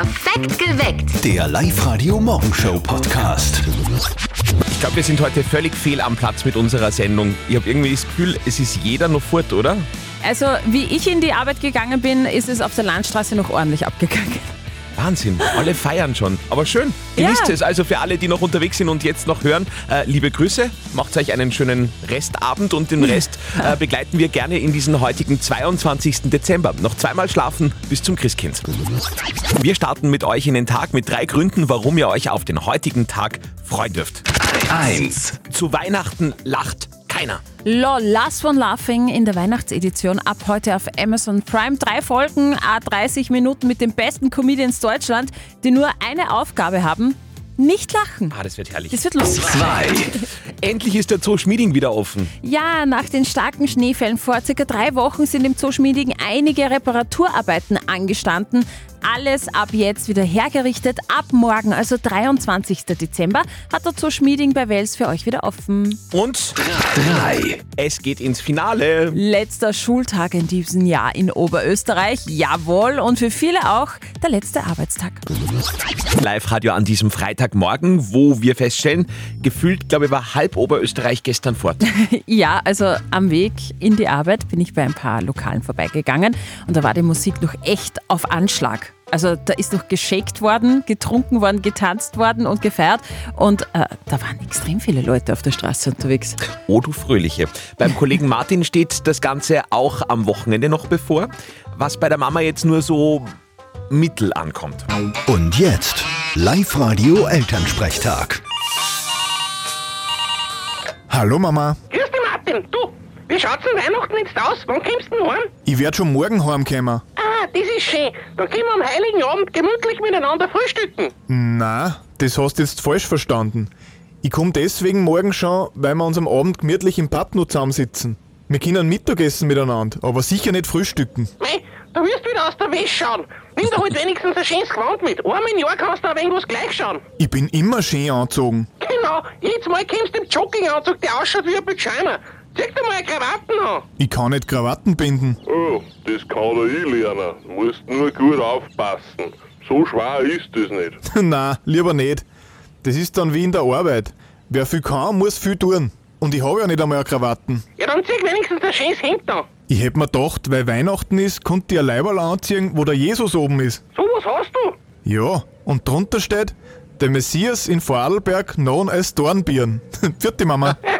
Perfekt geweckt. Der Live-Radio-Morgenshow-Podcast. Ich glaube, wir sind heute völlig fehl am Platz mit unserer Sendung. Ich habe irgendwie das Gefühl, es ist jeder noch fort, oder? Also, wie ich in die Arbeit gegangen bin, ist es auf der Landstraße noch ordentlich abgegangen. Wahnsinn, alle feiern schon. Aber schön, genießt Ja. es. Also für alle, die noch unterwegs sind und jetzt noch hören, äh, liebe Grüße, macht euch einen schönen Restabend und den Rest äh, begleiten wir gerne in diesen heutigen 22. Dezember. Noch zweimal schlafen bis zum Christkind. Wir starten mit euch in den Tag mit drei Gründen, warum ihr euch auf den heutigen Tag freuen dürft. 1. Zu Weihnachten lacht keiner. Lol, Last One Laughing in der Weihnachtsedition ab heute auf Amazon Prime. Drei Folgen, a 30 Minuten mit den besten Comedians Deutschland, die nur eine Aufgabe haben: nicht lachen. Ah, das wird herrlich. Das wird lustig. 2. Endlich ist der Zoo Schmieding wieder offen. Ja, nach den starken Schneefällen vor circa drei Wochen sind im Zoo Schmieding einige Reparaturarbeiten angestanden. Alles ab jetzt wieder hergerichtet. Ab morgen, also 23. Dezember, hat der Zoo Schmieding bei Wels für euch wieder offen. Und 3. es geht ins Finale. Letzter Schultag in diesem Jahr in Oberösterreich. Jawohl. Und für viele auch der letzte Arbeitstag. Live-Radio an diesem Freitagmorgen, wo wir feststellen, gefühlt, glaube ich, war halb Oberösterreich gestern fort. Ja, also am Weg in die Arbeit bin ich bei ein paar Lokalen vorbeigegangen und da war die Musik noch echt auf Anschlag. Also da ist noch geschakt worden, getrunken worden, getanzt worden und gefeiert und äh, da waren extrem viele Leute auf der Straße unterwegs. Oh, du Fröhliche. Beim Kollegen Martin steht das Ganze auch am Wochenende noch bevor, was bei der Mama jetzt nur so mittel ankommt. Und jetzt Live-Radio Elternsprechtag. Hallo Mama, Grüß dich, Martin. Du, wie schaut's denn Weihnachten jetzt aus? Wann kommst du denn heim? ich werd schon morgen heimkommen. Ah, das ist schön. Dann können wir am Heiligen Abend gemütlich miteinander frühstücken. Na, das hast du jetzt falsch verstanden. Ich komm deswegen morgen schon, weil wir uns am Abend gemütlich im Pub noch zusammensitzen. Wir können Mittagessen miteinander, aber sicher nicht frühstücken. Mei, da wirst du wieder aus der Wäsche schauen. Nimm dir halt wenigstens ein schönes Gewand mit. Einmal im Jahr kannst du ein wenig was gleich schauen. Ich bin immer schön angezogen. Genau, jedes Mal kommst du im Jogginganzug, der ausschaut wie ein Pyjama. Zieh dir mal eine Krawatten an. Ich kann nicht Krawatten binden. Oh, das kann er eh lernen. Musst nur gut aufpassen. So schwer ist das nicht. Na, lieber nicht. Das ist dann wie in der Arbeit. Wer viel kann, muss viel tun. Und ich habe ja nicht einmal eine Krawatten. Ja, dann zieh wenigstens ein schönes Hemd an. Ich hätt mir gedacht, weil Weihnachten ist, konnte ich ein Leiberl anziehen, wo der Jesus oben ist. So was hast du? Ja, und drunter steht, der Messias in Vorarlberg known as Dornbirn. Vierte Mama.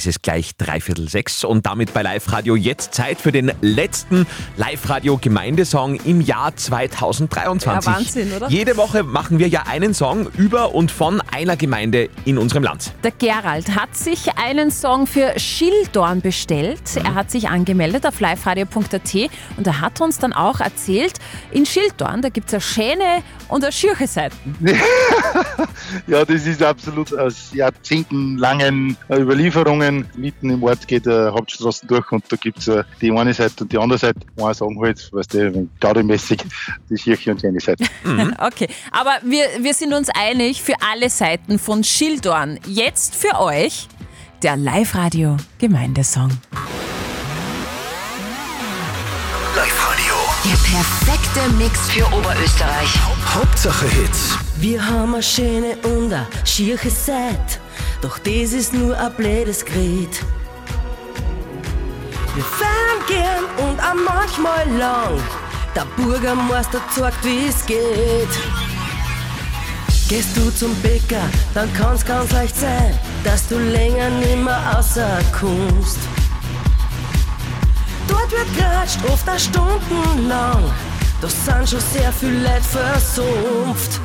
Es ist gleich dreiviertel sechs und damit bei Live-Radio jetzt Zeit für den letzten Live-Radio-Gemeindesong im Jahr 2023. Ja, Wahnsinn, oder? Jede Woche machen wir ja einen Song über und von einer Gemeinde in unserem Land. Der Gerald hat sich einen Song für Schildorn bestellt. Er hat sich angemeldet auf liveradio.at und er hat uns dann auch erzählt, in Schildorn, da gibt es eine schöne und eine schürche Seiten. Ja, das ist absolut aus jahrzehntenlangen äh, Überlieferungen. Mitten im Ort geht äh, Hauptstraßen durch und da gibt's äh, die eine Seite und die andere Seite. Einer sagen halt, weißt du, gaudemäßig die Kirche und die eine Seite. Okay, aber wir, wir sind uns einig für alle Seiten von Schildorn. Jetzt für euch der Live-Radio Gemeindesong. Live-Radio. Der perfekte Mix für Oberösterreich. Hauptsache Hits. Wir haben eine schöne und eine schierche Seite, doch das ist nur ein blödes Gerät. Wir fahren gern und auch manchmal lang, der Bürgermeister zeigt, wie es geht. Gehst du zum Bäcker, dann kann's ganz leicht sein, dass du länger nimmer rauskommst. Dort wird geratscht, oft auch stundenlang. Da sind schon sehr viele Leute versumpft.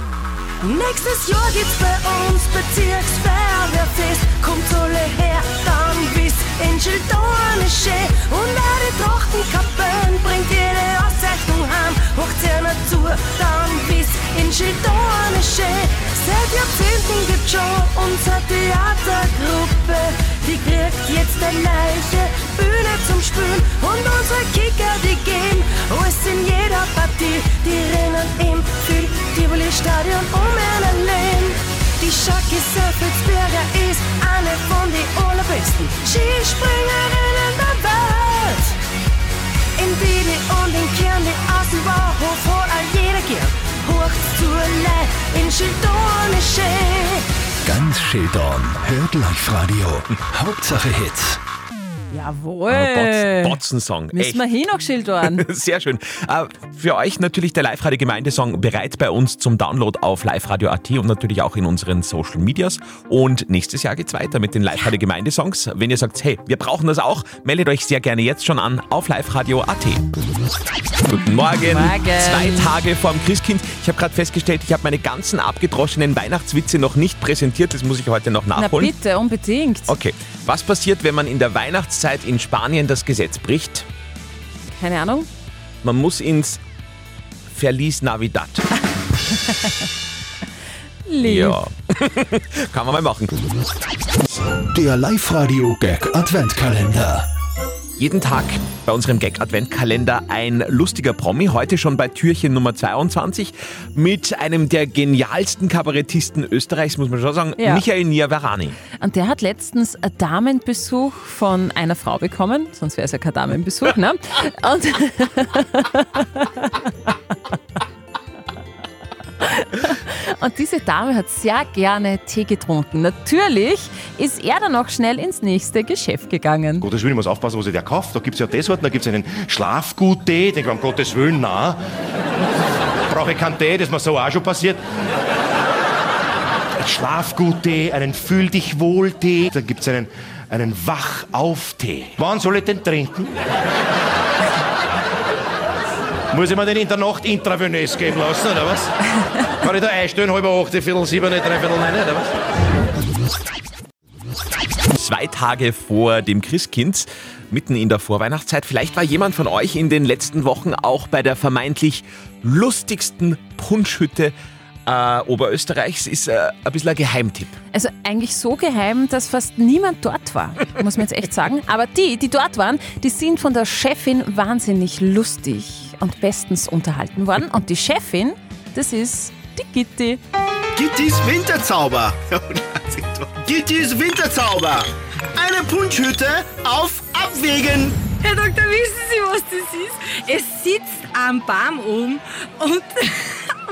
Nächstes Jahr gibt's bei uns Bezirksfeuerwehrfest. Kommt alle her, dann wisst in Schildorn ist schön. Und auch die Trachtenkappen bringt jede Auszeichnung heim. Macht einer zu, dann wisst in Schildorn ist schön. Seit Jahrzehnten gibt's schon unsere Theatergruppe. Die kriegt jetzt eine neue Bühne zum Spülen. Und unsere Kicker, die gehen alles in jeder Partie. Die rennen Fühl Tivoli-Stadion um Lehn. Die Schacke Surfelsberger ist eine von den besten Skispringerinnen der Welt. In Dili und in Kirn, die Außenbauhof, wo all jeder geht. Hoch zur Le in Schildorn ist schön. Ganz Schildorn hört Live-Radio. Hauptsache Hits. Jawohl. Botz, Botzen-Song. Müssen wir Echt. hin noch schildern. Sehr schön. Äh, für euch natürlich der Live-Radio-Gemeindesong bereit bei uns zum Download auf liveradio.at und natürlich auch in unseren Social Medias. Und nächstes Jahr geht's weiter mit den Live-Radio-Gemeindesongs. Wenn ihr sagt, hey, wir brauchen das auch, meldet euch sehr gerne jetzt schon an auf liveradio.at. Guten Morgen. Morgen. Zwei Tage vorm Christkind. Ich habe gerade festgestellt, ich habe meine ganzen abgedroschenen Weihnachtswitze noch nicht präsentiert. Das muss ich heute noch Na nachholen. bitte, unbedingt. Okay. Was passiert, wenn man in der Weihnachtszeit in Spanien das Gesetz bricht? Keine Ahnung. Man muss ins Verlies Navidad. Lieb. Ja. Kann man mal machen. Der Live-Radio-Gag Adventkalender. Jeden Tag bei unserem Gag-Adventkalender ein lustiger Promi. Heute schon bei Türchen Nummer 22 mit einem der genialsten Kabarettisten Österreichs, muss man schon sagen, Ja. Michael Niavarani. Und der hat letztens einen Damenbesuch von einer Frau bekommen, sonst wäre es ja kein Damenbesuch, ne? Und, Und diese Dame hat sehr gerne Tee getrunken. Natürlich ist er dann auch schnell ins nächste Geschäft gegangen. Gottes Willen, ich muss aufpassen, was ich da kauft. Da gibt es ja das, da gibt es einen Schlafgut-Tee. Denke, um Gottes Willen, na. Brauche ich keinen Tee, das ist mir so auch schon passiert. Ein Schlafgut-Tee, einen Fühl dich wohl-Tee. Da gibt es einen, einen Wach-auf-Tee. Wann soll ich den trinken? Muss ich mir den in der Nacht intravenös geben lassen, oder was? Kann ich da einstellen, halb acht, viertel sieben, dreiviertel neun, oder was? Zwei Tage vor dem Christkind, mitten in der Vorweihnachtszeit. Vielleicht war jemand von euch in den letzten Wochen auch bei der vermeintlich lustigsten Punschhütte äh, Oberösterreichs. Ist äh, ein bisschen ein Geheimtipp. Also eigentlich so geheim, dass fast niemand dort war, muss man jetzt echt sagen. Aber die, die dort waren, die sind von der Chefin wahnsinnig lustig und bestens unterhalten worden. Und die Chefin, das ist die Gitti. Gittis Winterzauber. Gittis Winterzauber. Eine Punschhütte auf Abwägen. Herr Doktor, wissen Sie, was das ist? Es sitzt am Baum um und,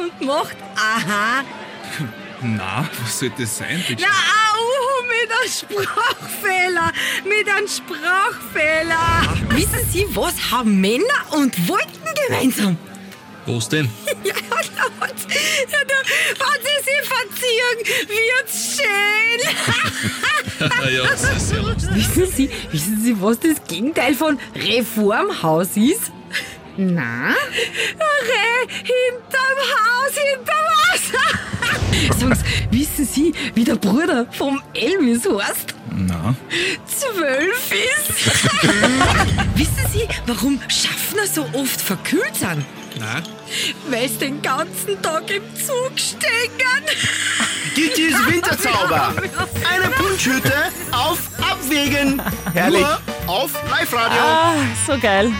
und macht Aha. Na, was soll das sein? bitte? Na, au, mit einem Sprachfehler. Mit einem Sprachfehler. Wissen Sie, was haben Männer und Wolken gemeinsam? Was denn? Ja, da hat, ja, da hat sie sich verziehen. Wird's schön. ja, das ist lustig. Wissen Sie, wissen Sie, was das Gegenteil von Reformhaus ist? Na? Re hinterm Haus, hinterm Haus. Sonst wissen Sie, wie der Bruder vom Elvis heißt? Na, Zwölf ist. wissen Sie, warum Schaffner so oft verkühlt sind? na, Weil sie den ganzen Tag im Zug stehen. Gittis Winterzauber. Eine Punschhütte auf Abwägen. Herrlich. Nur auf Live-Radio. Ah, so geil.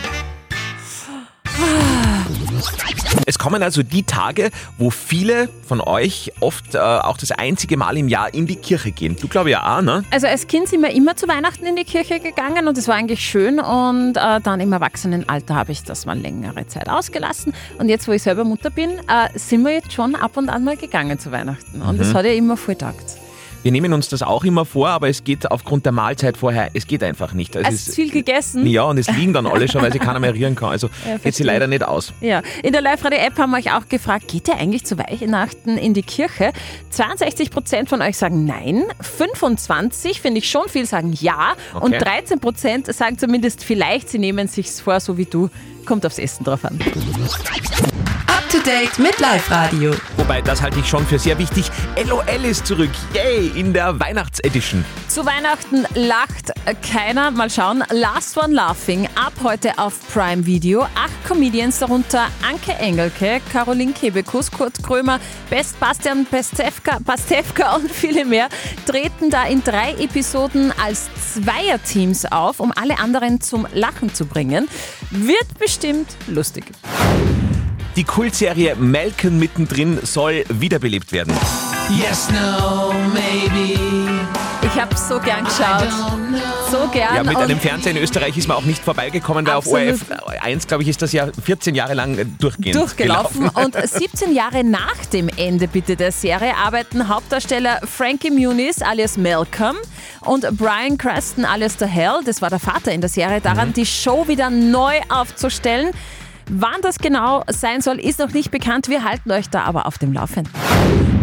Es kommen also die Tage, wo viele von euch oft äh, auch das einzige Mal im Jahr in die Kirche gehen. Du glaube ja auch, ne? Also als Kind sind wir immer zu Weihnachten in die Kirche gegangen und es war eigentlich schön und äh, dann im Erwachsenenalter habe ich das mal längere Zeit ausgelassen und jetzt, wo ich selber Mutter bin, äh, sind wir jetzt schon ab und an mal gegangen zu Weihnachten und das Mhm. hat ja immer voll taugt. Wir nehmen uns das auch immer vor, aber es geht aufgrund der Mahlzeit vorher, es geht einfach nicht. Es Hast du viel gegessen? Ja, und es liegen dann alle schon, weil sie keiner mehr rieren kann. Also Ja, geht sie leider nicht aus. Ja, in der Live-Radio-App haben wir euch auch gefragt, geht ihr eigentlich zu Weihnachten in die Kirche? 62% von euch sagen nein, 25, finde ich schon viel, sagen ja und Okay. 13% sagen zumindest vielleicht, sie nehmen sich's vor, so wie du. Kommt aufs Essen drauf an. Date mit Live Radio. Wobei, das halte ich schon für sehr wichtig. LOL ist zurück. Yay, in der Weihnachtsedition. Zu Weihnachten lacht keiner. Mal schauen. Last One Laughing ab heute auf Prime Video. Acht Comedians, darunter Anke Engelke, Caroline Kebekus, Kurt Krömer, Best Bastian Pastewka, Pastewka und viele mehr, treten da in drei Episoden als Zweierteams auf, um alle anderen zum Lachen zu bringen. Wird bestimmt lustig. Die Kultserie Melken mittendrin soll wiederbelebt werden. Yes, no, maybe. Ich habe so gern geschaut. So gern. Ja, mit einem Fernseher in Österreich ist man auch nicht vorbeigekommen, weil Absolut. auf ORF 1, glaube ich, ist das ja 14 Jahre lang äh, durchgehend durchgelaufen. gelaufen. Und 17 Jahre nach dem Ende bitte der Serie arbeiten Hauptdarsteller Frankie Muniz alias Malcolm und Brian Creston alias The Hell, das war der Vater in der Serie, daran Mhm. die Show wieder neu aufzustellen. Wann das genau sein soll, ist noch nicht bekannt. Wir halten euch da aber auf dem Laufenden.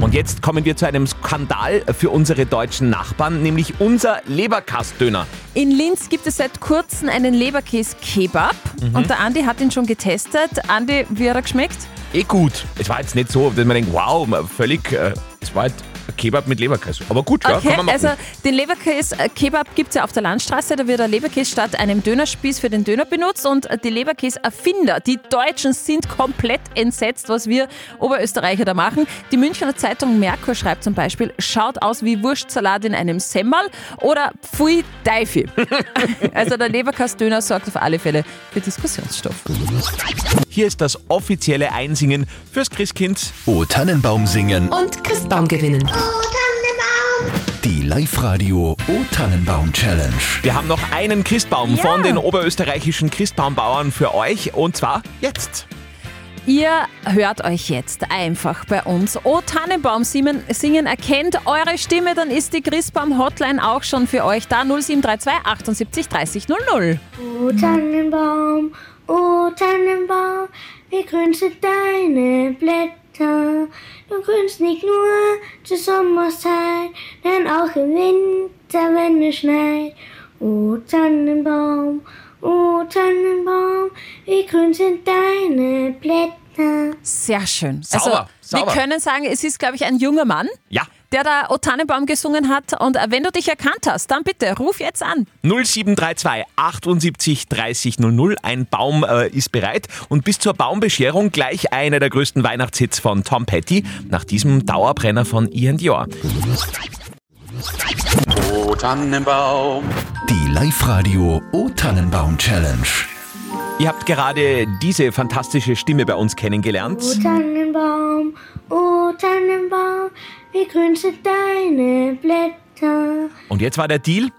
Und jetzt kommen wir zu einem Skandal für unsere deutschen Nachbarn, nämlich unser Leberkastdöner. In Linz gibt es seit kurzem einen Leberkäse-Kebab Mhm. und der Andi hat ihn schon getestet. Andi, wie hat er geschmeckt? Eh gut. Es war jetzt nicht so, dass man denkt, wow, völlig, äh, es war halt Kebab mit Leberkäse. Aber gut, ja, Okay, kann man machen. also den Leberkäse-Kebab gibt es ja auf der Landstraße. Da wird der Leberkäse statt einem Dönerspieß für den Döner benutzt. Und die Leberkäse-Erfinder, die Deutschen, sind komplett entsetzt, was wir Oberösterreicher da machen. Die Münchner Zeitung Merkur schreibt zum Beispiel, schaut aus wie Wurstsalat in einem Semmel oder Pfui Teifi. also der Leberkäse-Döner sorgt auf alle Fälle für Diskussionsstoff. Hier ist das offizielle Einsingen fürs Christkind. O Tannenbaum singen. Und Christbaum gewinnen. Die Live-Radio O Tannenbaum Challenge. Wir haben noch einen Christbaum Ja. von den oberösterreichischen Christbaumbauern für euch und zwar jetzt. Ihr hört euch jetzt einfach bei uns. O Tannenbaum singen, singen erkennt eure Stimme, dann ist die Christbaum Hotline auch schon für euch da. 0732 78 30 00. O Tannenbaum, o Tannenbaum, wie grün sind deine Blätter. Du grünst nicht nur zur Sommerzeit, denn auch im Winter, wenn es schneit. O Tannenbaum, o Tannenbaum, wie grün sind deine Blätter. Sehr schön. Sauber, also, sauber. wir können sagen, es ist, glaube ich, ein junger Mann, Ja. Der da O Tannenbaum gesungen hat. Und äh, wenn du dich erkannt hast, dann bitte ruf jetzt an. 0732 78 30 00. Ein Baum äh, ist bereit. Und bis zur Baumbescherung gleich einer der größten Weihnachtshits von Tom Petty nach diesem Dauerbrenner von Ian Dior. O Tannenbaum. Die Live-Radio O Tannenbaum Challenge. Ihr habt gerade diese fantastische Stimme bei uns kennengelernt. O Tannenbaum, o Tannenbaum, wie grün sind deine Blätter. Und jetzt war der Deal.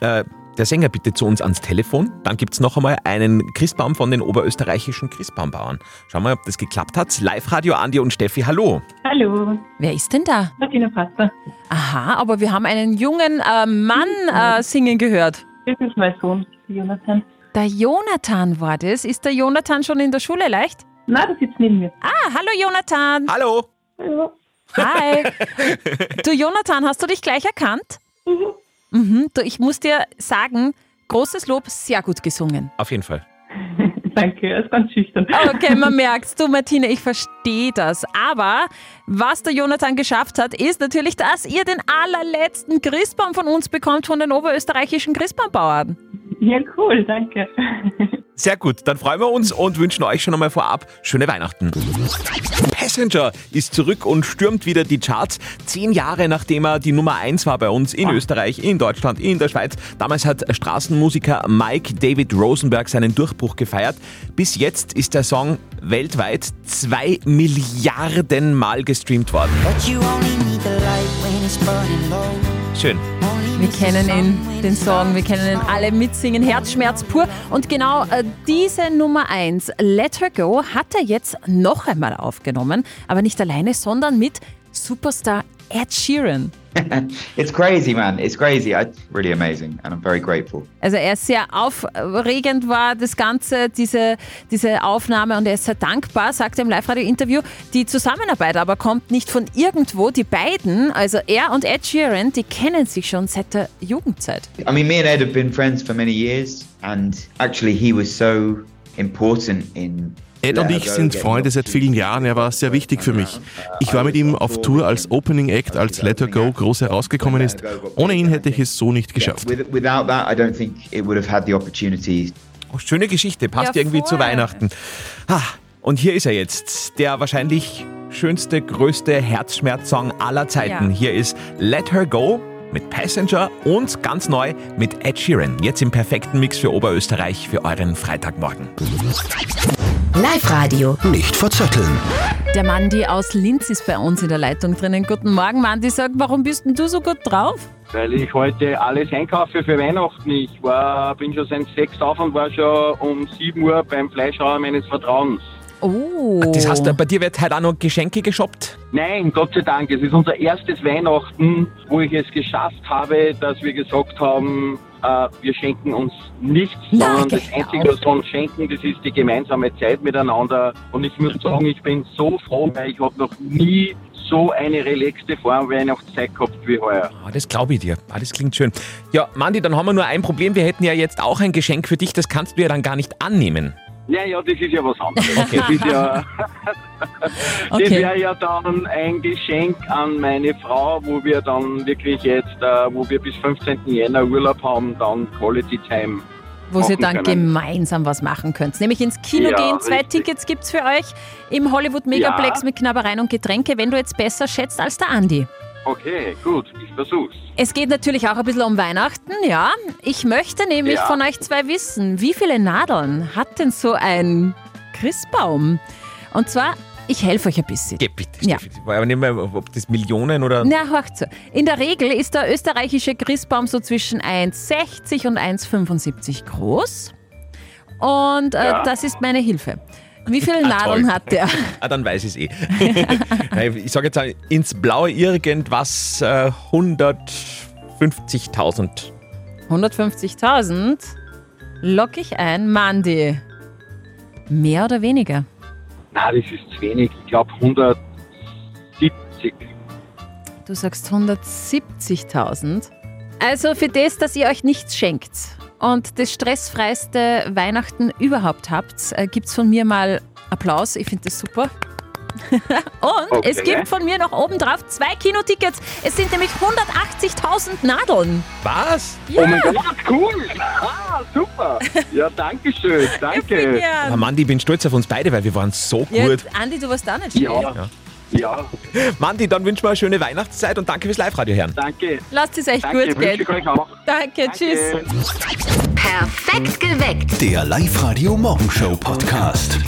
Äh, der Sänger bitte zu uns ans Telefon. Dann gibt es noch einmal einen Christbaum von den oberösterreichischen Christbaumbauern. Schauen wir mal, ob das geklappt hat. Live-Radio Andi und Steffi, hallo. Hallo, Wer ist denn da? Martina Pastor. Aha, aber wir haben einen jungen äh, Mann äh, singen gehört. Das ist mein Sohn, Jonathan. Der Jonathan war das. Ist der Jonathan schon in der Schule leicht? Nein, der sitzt neben mir. Ah, hallo Jonathan. Hallo. Hallo. Hi. Du Jonathan, hast du dich gleich erkannt? Mhm. Du, ich muss dir sagen, großes Lob, sehr gut gesungen. Auf jeden Fall. Danke, er ist ganz schüchtern. Okay, man merkt's. Du Martine, ich verstehe das. Aber was der Jonathan geschafft hat, ist natürlich, dass ihr den allerletzten Christbaum von uns bekommt, von den oberösterreichischen Christbaumbauern. Ja, cool, danke. Sehr gut, dann freuen wir uns und wünschen euch schon einmal vorab schöne Weihnachten. Passenger ist zurück und stürmt wieder die Charts. Zehn Jahre nachdem er die Nummer 1 war bei uns in Österreich, in Deutschland, in der Schweiz. Damals hat Straßenmusiker Mike David Rosenberg seinen Durchbruch gefeiert. Bis jetzt ist der Song weltweit zwei Milliarden Mal gestreamt worden. Schön. Wir kennen ihn, den Song, wir kennen ihn alle mitsingen, Herzschmerz pur. Und genau äh, diese Nummer 1, Let Her Go, hat er jetzt noch einmal aufgenommen, aber nicht alleine, sondern mit Superstar Ed Sheeran. it's crazy, man. It's crazy. I, really amazing, and I'm very grateful. Also er ist sehr aufregend war das Ganze, diese, diese Aufnahme und er ist sehr dankbar, sagt er im Live-Radio-Interview. Die Zusammenarbeit aber kommt nicht von irgendwo. Die beiden, also er und Ed Sheeran, die kennen sich schon seit der Jugendzeit. I mean, me and Ed have been friends for many years, and actually, he was so important in. Ed und ich sind Freunde seit vielen Jahren. Er war sehr wichtig für mich. Ich war mit ihm auf Tour als Opening Act, als Let Her Go groß herausgekommen ist. Ohne ihn hätte ich es so nicht geschafft. With, without that, I don't think it would have had the opportunity. Oh, schöne Geschichte, passt Ja, irgendwie zu Weihnachten. Ah, und hier ist er jetzt, der wahrscheinlich schönste, größte Herzschmerzsong aller Zeiten. Ja. Hier ist Let Her Go mit Passenger und ganz neu mit Ed Sheeran. Jetzt im perfekten Mix für Oberösterreich für euren Freitagmorgen. Live-Radio. Nicht verzetteln. Der Mandi aus Linz ist bei uns in der Leitung drinnen. Guten Morgen, Mandi. Sag, warum bist denn du so gut drauf? Weil ich heute alles einkaufe für Weihnachten. Ich war, bin schon seit sechs auf und war schon um 7 Uhr beim Fleischhauer meines Vertrauens. Oh. Das heißt, bei dir wird heute auch noch Geschenke geshoppt? Nein, Gott sei Dank. Es ist unser erstes Weihnachten, wo ich es geschafft habe, dass wir gesagt haben, äh, wir schenken uns nichts, sondern das Einzige, was wir uns schenken, das ist die gemeinsame Zeit miteinander. Und ich muss sagen, ich bin so froh, weil ich habe noch nie so eine relaxte Vorweihnachtszeit gehabt wie heuer. Ah, das glaube ich dir. Ah, das klingt schön. Ja, Mandi, dann haben wir nur ein Problem. Wir hätten ja jetzt auch ein Geschenk für dich. Das kannst du ja dann gar nicht annehmen. Ja, ja, das ist ja was anderes. Okay. Das, ist ja, das Okay. wäre ja dann ein Geschenk an meine Frau, wo wir dann wirklich jetzt, äh, wo wir bis 15. Jänner Urlaub haben, dann Quality Time. Wo machen dann können. gemeinsam was machen könnt. Nämlich ins Kino Ja, gehen. Zwei richtig. Tickets gibt's für euch im Hollywood Megaplex Ja. mit Knabbereien und Getränke, wenn du jetzt besser schätzt als der Andi. Okay, gut, ich versuch's. Es geht natürlich auch ein bisschen um Weihnachten, ja. Ich möchte nämlich Ja. von euch zwei wissen, wie viele Nadeln hat denn so ein Christbaum? Und zwar, ich helfe euch ein bisschen. Geh bitte, Ja. Steffi. Ich weiß aber nicht mehr, ob das Millionen oder... Na, horcht zu. In der Regel ist der österreichische Christbaum so zwischen 1,60 und 1,75 groß. Und äh, Ja. das ist meine Hilfe. Wie viele Ah, Nadeln toll. hat der? Ah, dann weiß ich es eh. Ich sage jetzt ins Blaue irgendwas äh, 150.000. 150.000 lock ich ein. Mandy. Mehr oder weniger? Na, das ist zu wenig. Ich glaube 170. Du sagst 170.000. Also für das, dass ihr euch nichts schenkt und das stressfreiste Weihnachten überhaupt habt, äh, gibt es von mir mal Applaus. Ich finde das super. und Okay. es gibt von mir noch obendrauf zwei Kinotickets. Es sind nämlich 180.000 Nadeln. Was? Ja. Oh mein Gott, cool! Ah, super! Ja, danke schön, danke. Aber Mandy, ich bin stolz auf uns beide, weil wir waren so Ja, gut. Andi, du warst auch nicht schlecht. Ja. Ja. Mandy, dann wünschen wir eine schöne Weihnachtszeit und danke fürs Live-Radio hören. Danke. Lasst es echt Danke, gut gehen. ich euch auch. Danke, tschüss. Perfekt geweckt. Der Live-Radio Morgenshow Podcast.